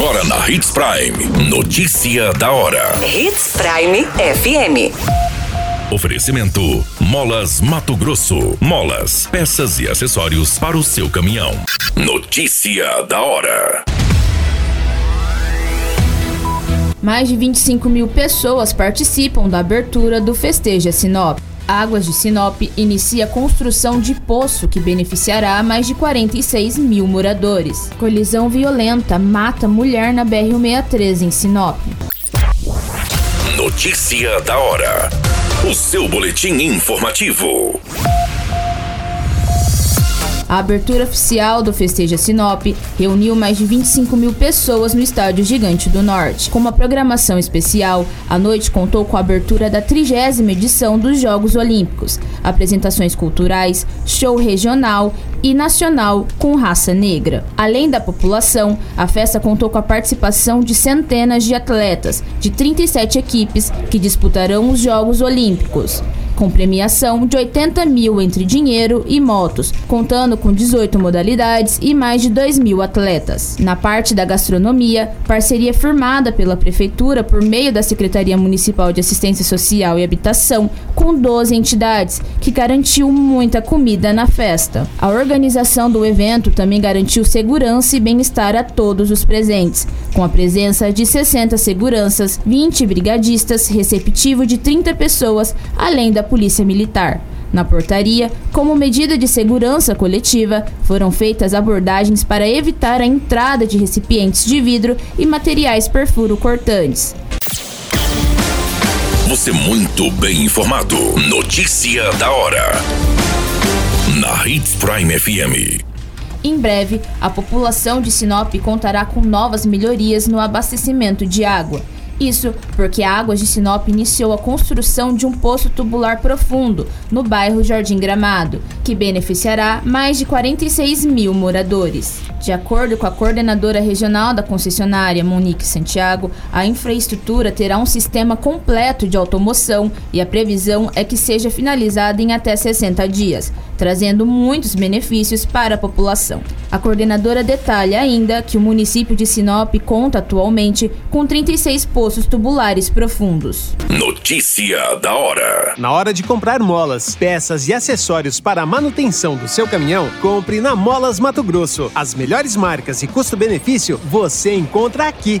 Agora na Hits Prime. Notícia da hora. Hits Prime FM. Oferecimento: Molas Mato Grosso. Molas, peças e acessórios para o seu caminhão. Notícia da hora. Mais de 25 mil pessoas participam da abertura do Festeja Sinop. Águas de Sinop inicia a construção de poço que beneficiará mais de 46 mil moradores. Colisão violenta mata mulher na BR-163 em Sinop. Notícia da hora. O seu boletim informativo. A abertura oficial do Festeja Sinop reuniu mais de 25 mil pessoas no Estádio Gigante do Norte. Com uma programação especial, a noite contou com a abertura da trigésima edição dos Jogos Olímpicos, apresentações culturais, show regional e nacional com raça negra. Além da população, a festa contou com a participação de centenas de atletas de 37 equipes que disputarão os Jogos Olímpicos com premiação de 80 mil entre dinheiro e motos, contando com 18 modalidades e mais de 2 mil atletas. Na parte da gastronomia, parceria firmada pela Prefeitura por meio da Secretaria Municipal de Assistência Social e Habitação, com 12 entidades, que garantiu muita comida na festa. A organização do evento também garantiu segurança e bem-estar a todos os presentes, com a presença de 60 seguranças, 20 brigadistas, receptivo de 30 pessoas, além da Polícia Militar. Na portaria, como medida de segurança coletiva, foram feitas abordagens para evitar a entrada de recipientes de vidro e materiais perfuro cortantes. Você muito bem informado. Notícia da hora. Na Hits Prime FM. Em breve, a população de Sinop contará com novas melhorias no abastecimento de água. Isso porque a Águas de Sinop iniciou a construção de um poço tubular profundo no bairro Jardim Gramado, que beneficiará mais de 46 mil moradores. De acordo com a coordenadora regional da concessionária, Monique Santiago, a infraestrutura terá um sistema completo de automoção e a previsão é que seja finalizada em até 60 dias, trazendo muitos benefícios para a população. A coordenadora detalha ainda que o município de Sinop conta atualmente com 36 poços tubulares profundos. Notícia da hora. Na hora de comprar molas, peças e acessórios para a manutenção do seu caminhão, compre na Molas Mato Grosso. As melhores marcas e custo-benefício você encontra aqui.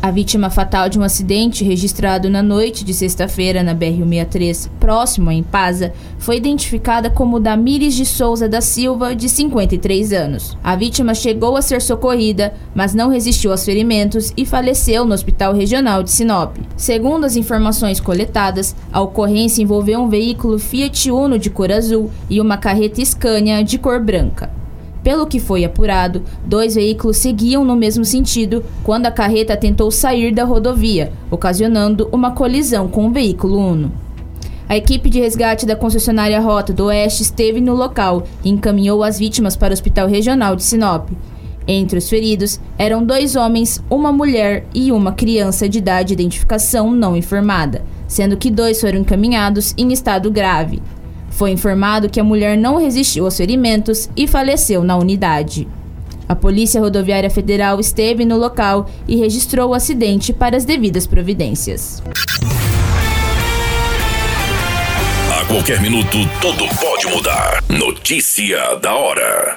A vítima fatal de um acidente registrado na noite de sexta-feira na BR-163, próximo a Impasa, foi identificada como Damires de Souza da Silva, de 53 anos. A vítima chegou a ser socorrida, mas não resistiu aos ferimentos e faleceu no Hospital Regional de Sinop. Segundo as informações coletadas, a ocorrência envolveu um veículo Fiat Uno de cor azul e uma carreta Scania de cor branca. Pelo que foi apurado, dois veículos seguiam no mesmo sentido quando a carreta tentou sair da rodovia, ocasionando uma colisão com o veículo Uno. A equipe de resgate da concessionária Rota do Oeste esteve no local e encaminhou as vítimas para o Hospital Regional de Sinop. Entre os feridos eram dois homens, uma mulher e uma criança de idade de identificação não informada, sendo que dois foram encaminhados em estado grave. Foi informado que a mulher não resistiu aos ferimentos e faleceu na unidade. A Polícia Rodoviária Federal esteve no local e registrou o acidente para as devidas providências. A qualquer minuto, tudo pode mudar. Notícia da hora.